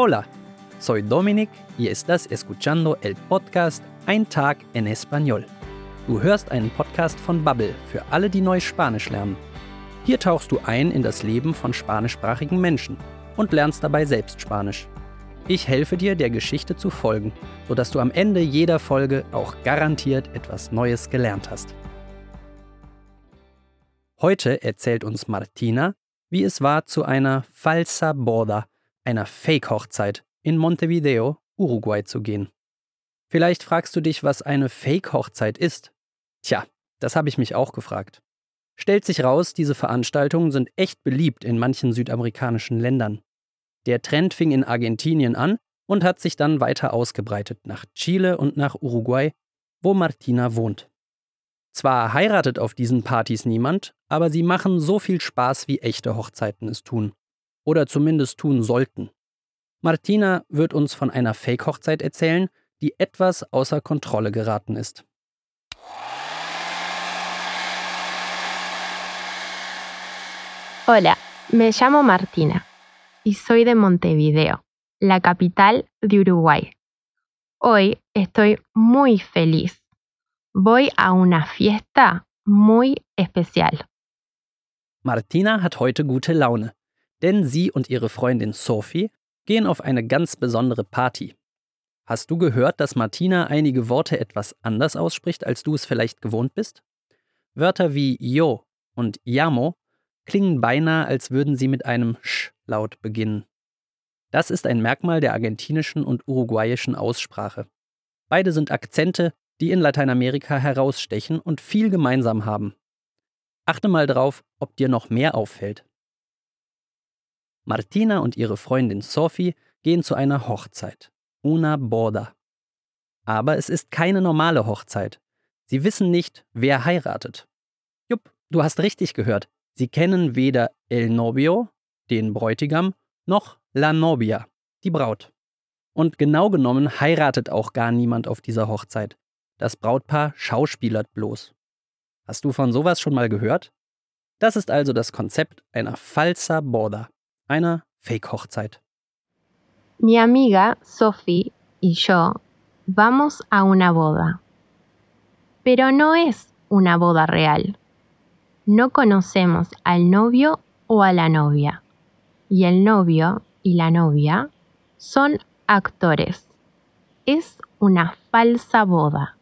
Hola, soy Dominic y estás escuchando el podcast Ein Tag en Español. Du hörst einen Podcast von Bubble für alle, die neu Spanisch lernen. Hier tauchst du ein in das Leben von spanischsprachigen Menschen und lernst dabei selbst Spanisch. Ich helfe dir, der Geschichte zu folgen, sodass du am Ende jeder Folge auch garantiert etwas Neues gelernt hast. Heute erzählt uns Martina, wie es war, zu einer falsa boda, einer Fake-Hochzeit, in Montevideo, Uruguay zu gehen. Vielleicht fragst du dich, was eine Fake-Hochzeit ist. Tja, das habe ich mich auch gefragt. Stellt sich raus, diese Veranstaltungen sind echt beliebt in manchen südamerikanischen Ländern. Der Trend fing in Argentinien an und hat sich dann weiter ausgebreitet nach Chile und nach Uruguay, wo Martina wohnt. Zwar heiratet auf diesen Partys niemand, aber sie machen so viel Spaß, wie echte Hochzeiten es tun. Oder zumindest tun sollten. Martina wird uns von einer Fake-Hochzeit erzählen, die etwas außer Kontrolle geraten ist. Hola, me llamo Martina y soy de Montevideo, la capital de Uruguay. Hoy estoy muy feliz. Voy a una fiesta muy especial. Martina hat heute gute Laune, denn sie und ihre Freundin Sophie gehen auf eine ganz besondere Party. Hast du gehört, dass Martina einige Worte etwas anders ausspricht, als du es vielleicht gewohnt bist? Wörter wie yo und llamo klingen beinahe, als würden sie mit einem Sch-Laut beginnen. Das ist ein Merkmal der argentinischen und uruguayischen Aussprache. Beide sind Akzente, die in Lateinamerika herausstechen und viel gemeinsam haben. Achte mal drauf, ob dir noch mehr auffällt. Martina und ihre Freundin Sophie gehen zu einer Hochzeit una boda. Aber es ist keine normale Hochzeit. Sie wissen nicht, wer heiratet. Jupp, du hast richtig gehört. Sie kennen weder el novio, den Bräutigam, noch la novia, die Braut. Und genau genommen heiratet auch gar niemand auf dieser Hochzeit. Das Brautpaar schauspielert bloß. Hast du von sowas schon mal gehört? Das ist also das Konzept einer falsa boda, einer Fake-Hochzeit. Mi amiga Sophie y yo vamos a una boda. Pero no es una boda real. No conocemos al novio o a la novia. Y el novio y la novia son actores. Es una falsa boda.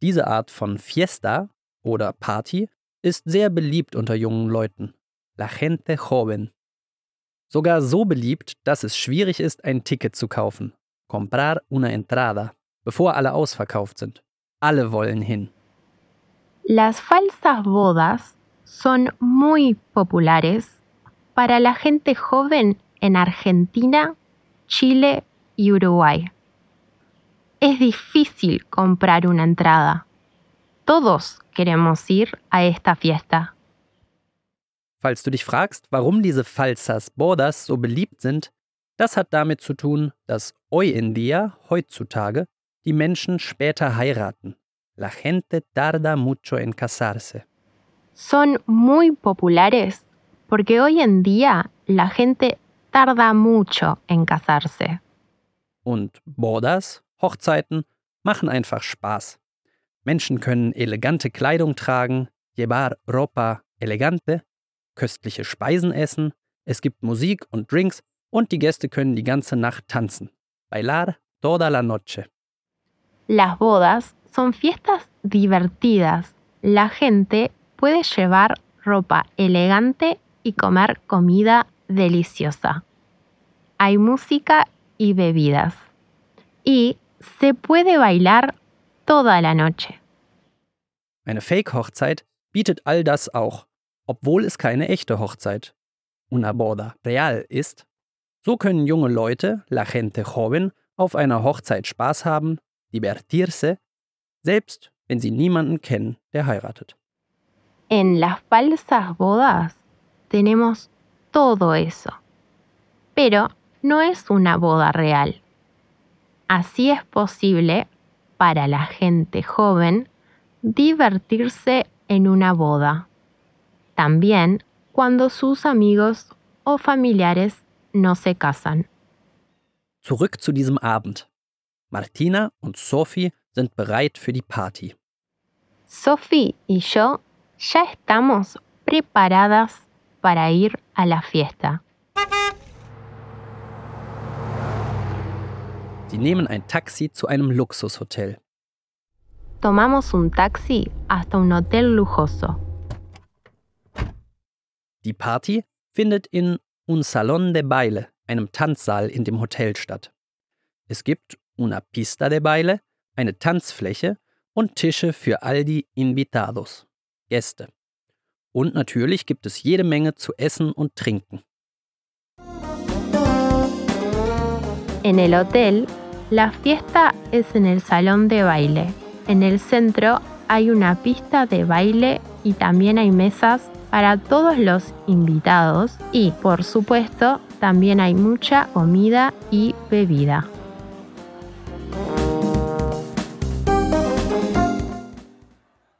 Diese Art von Fiesta oder Party ist sehr beliebt unter jungen Leuten. La gente joven Sogar so beliebt, dass es schwierig ist, ein Ticket zu kaufen. Comprar una entrada, bevor alle ausverkauft sind. Alle wollen hin. Las falsas bodas son muy populares para la gente joven en Argentina, Chile y Uruguay. Es difícil comprar una entrada. Todos queremos ir a esta fiesta. Falls du dich fragst, warum diese Falsas Borders so beliebt sind, das hat damit zu tun, dass hoy en día, heutzutage, die Menschen später heiraten. La gente tarda mucho en casarse. Son muy populares porque hoy en día la gente tarda mucho en casarse. Und Bodas, Hochzeiten, machen einfach Spaß. Menschen können elegante Kleidung tragen, llevar ropa elegante, köstliche Speisen essen, es gibt Musik und Drinks und die Gäste können die ganze Nacht tanzen. Bailar toda la noche. Las bodas son fiestas divertidas. La gente puede llevar ropa elegante y comer comida deliciosa. Hay música y bebidas. Y se puede bailar toda la noche. Eine Fake-Hochzeit bietet all das auch obwohl es keine echte Hochzeit, una boda real ist. So können junge Leute, la gente joven, auf einer Hochzeit Spaß haben, divertirse, selbst wenn sie niemanden kennen, der heiratet. En las falsas bodas tenemos todo eso, pero no es una boda real. Así es posible para la gente joven divertirse en una boda. También cuando sus amigos o familiares no se casan. Zurück zu diesem Abend. Martina und Sophie sind bereit für die Party. Sophie y yo ya estamos preparadas para ir a la fiesta. Sie nehmen ein Taxi zu einem Luxushotel. Tomamos un taxi hasta un hotel lujoso. Die Party findet in un salón de baile, einem Tanzsaal in dem Hotel statt. Es gibt una pista de baile, eine Tanzfläche und Tische für all die invitados, Gäste. Und natürlich gibt es jede Menge zu essen und trinken. En el hotel, la fiesta es en el salón de baile. En el centro hay una pista de baile y también hay mesas para todos los invitados y, por supuesto, también hay mucha comida y bebida.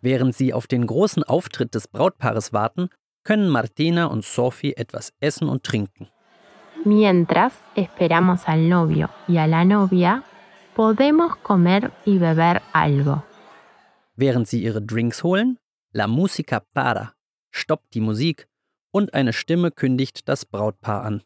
Während sie auf den großen Auftritt des Brautpaares warten, können Martina und Sophie etwas essen und trinken. Mientras esperamos al novio y a la novia, podemos comer y beber algo. Während sie ihre Drinks holen, La Musica para, stoppt die Musik und eine Stimme kündigt das Brautpaar an.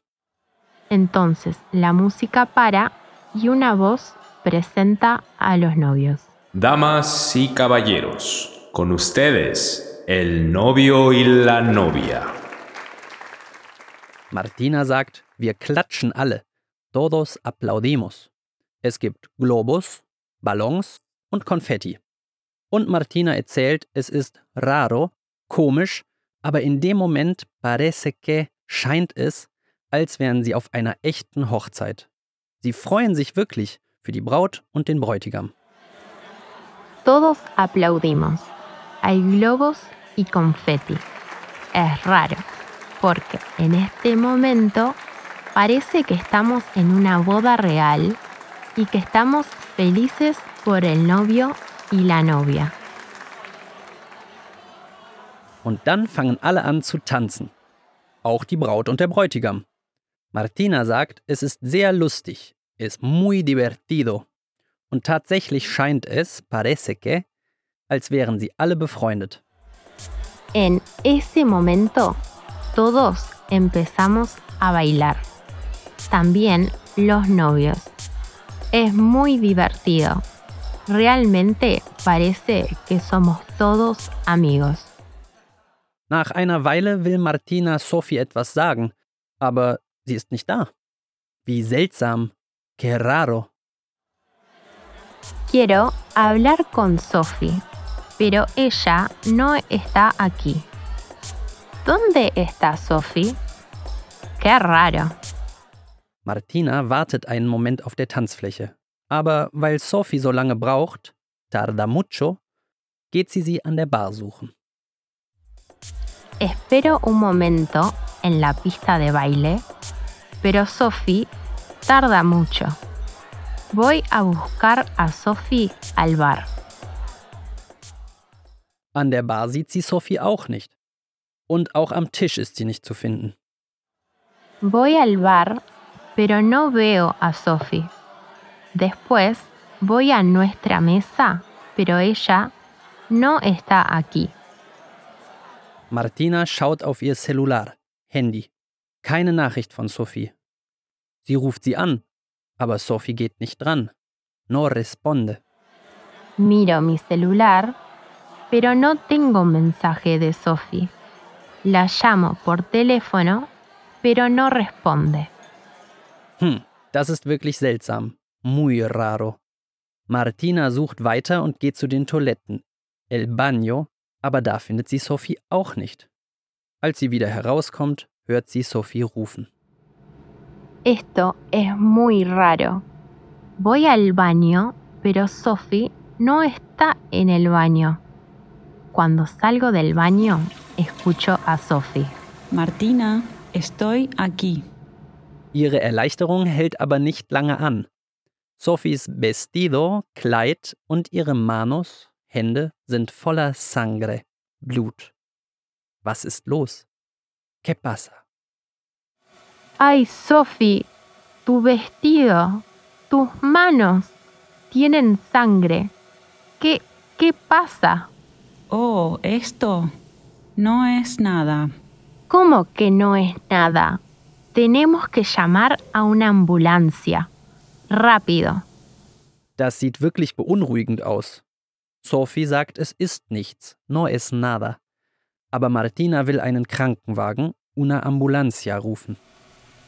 Entonces la música para y una voz presenta a los novios. Damas y caballeros, con ustedes, el novio y la novia. Martina sagt, wir klatschen alle. Todos aplaudimos. Es gibt Globus, Ballons und Konfetti. Und Martina erzählt, es ist raro, komisch, aber in dem Moment parece que scheint es, als wären sie auf einer echten Hochzeit. Sie freuen sich wirklich für die Braut und den Bräutigam. Todos aplaudimos. Hay globos y confeti. Es raro, porque en este momento parece que estamos en una boda real y que estamos felices por el novio y la novia. Und dann fangen alle an zu tanzen. Auch die Braut und der Bräutigam. Martina sagt, es ist sehr lustig, es muy divertido. Und tatsächlich scheint es, parece que, als wären sie alle befreundet. En ese momento, todos empezamos a bailar. También los novios. Es muy divertido. Realmente parece que somos todos amigos. Nach einer Weile will Martina Sophie etwas sagen, aber sie ist nicht da. Wie seltsam. Que raro. Quiero hablar con Sophie, pero ella no está aquí. ¿Dónde está Sophie? Qué raro. Martina wartet einen Moment auf der Tanzfläche. Aber weil Sophie so lange braucht, tarda mucho, geht sie sie an der Bar suchen. Espero un momento en la pista de baile, pero Sophie tarda mucho. Voy a buscar a Sophie al bar. An der Bar sieht sie Sophie auch nicht. Und auch am Tisch ist sie nicht zu finden. Voy al bar, pero no veo a Sophie. Después voy a nuestra mesa, pero ella no está aquí. Martina schaut auf ihr Cellular, Handy. Keine Nachricht von Sophie. Sie ruft sie an, aber Sophie geht nicht dran. No responde. Miro mi celular, pero no tengo mensaje de Sophie. La llamo por teléfono, pero no responde. Hm, das ist wirklich seltsam. Muy raro. Martina sucht weiter und geht zu den Toiletten. El baño, aber da findet sie Sophie auch nicht. Als sie wieder herauskommt, hört sie Sophie rufen. Esto es muy raro. Voy al baño, pero Sophie no está en el baño. Cuando salgo del baño, escucho a Sophie. Martina, estoy aquí. Ihre Erleichterung hält aber nicht lange an. Sophies Vestido, Kleid und ihre Manos, Hände, sind voller Sangre, Blut. Was ist los? ¿Qué pasa? Ay, Sophie, tu vestido, tus manos tienen sangre. ¿Qué, qué pasa? Oh, esto no es nada. ¿Cómo que no es nada? Tenemos que llamar a una ambulancia. Rápido. Das sieht wirklich beunruhigend aus. Sophie sagt, es ist nichts, no es nada. Aber Martina will einen Krankenwagen, una ambulancia, rufen.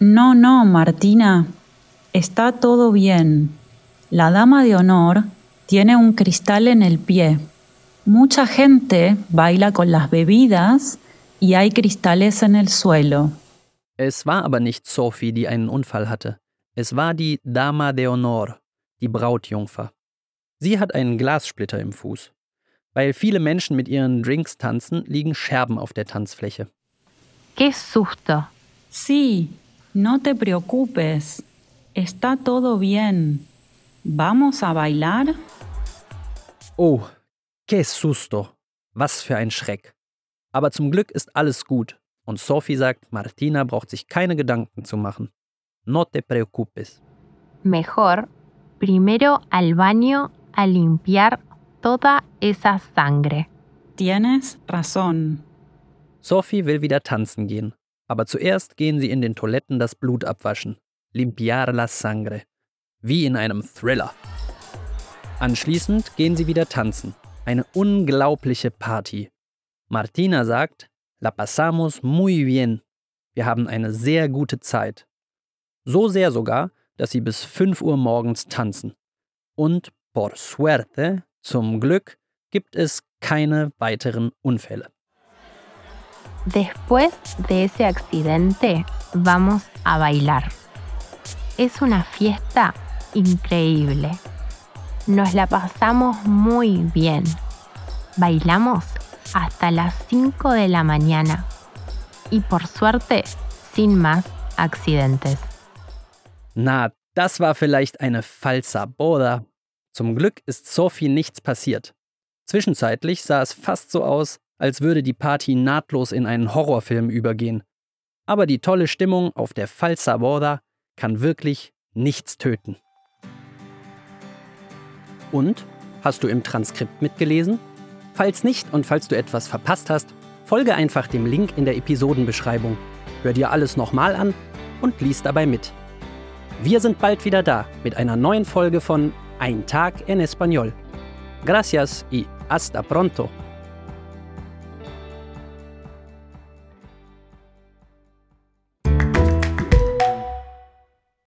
No, no, Martina. Está todo bien. La dama de honor tiene un cristal en el pie. Mucha gente baila con las bebidas y hay cristales en el suelo. Es war aber nicht Sophie, die einen Unfall hatte. Es war die Dama de Honor, die Brautjungfer. Sie hat einen Glassplitter im Fuß. Weil viele Menschen mit ihren Drinks tanzen, liegen Scherben auf der Tanzfläche. ¡Qué susto! Sí, no te preocupes. Está todo bien. ¿Vamos a bailar? Oh, que susto. Was für ein Schreck. Aber zum Glück ist alles gut. Und Sophie sagt, Martina braucht sich keine Gedanken zu machen. No te preocupes. Mejor, primero al baño a limpiar toda esa sangre. Tienes razón. Sophie will wieder tanzen gehen. Aber zuerst gehen sie in den Toiletten das Blut abwaschen. Limpiar la sangre. Wie in einem Thriller. Anschließend gehen sie wieder tanzen. Eine unglaubliche Party. Martina sagt, La pasamos muy bien. Wir haben eine sehr gute Zeit. So sehr sogar, dass sie bis 5 Uhr morgens tanzen. Und por suerte, zum Glück, gibt es keine weiteren Unfälle. Después de ese accidente, vamos a bailar. Es una fiesta increíble. Nos la pasamos muy bien. Bailamos hasta las 5 de la mañana. Y por suerte, sin más accidentes. Na, das war vielleicht eine falsa boda. Zum Glück ist Sophie nichts passiert. Zwischenzeitlich sah es fast so aus, als würde die Party nahtlos in einen Horrorfilm übergehen. Aber die tolle Stimmung auf der Falsa Boda kann wirklich nichts töten. Und? Hast du im Transkript mitgelesen? Falls nicht und falls du etwas verpasst hast, folge einfach dem Link in der Episodenbeschreibung. Hör dir alles nochmal an und lies dabei mit. Wir sind bald wieder da mit einer neuen Folge von Ein Tag en Español. Gracias y hasta pronto.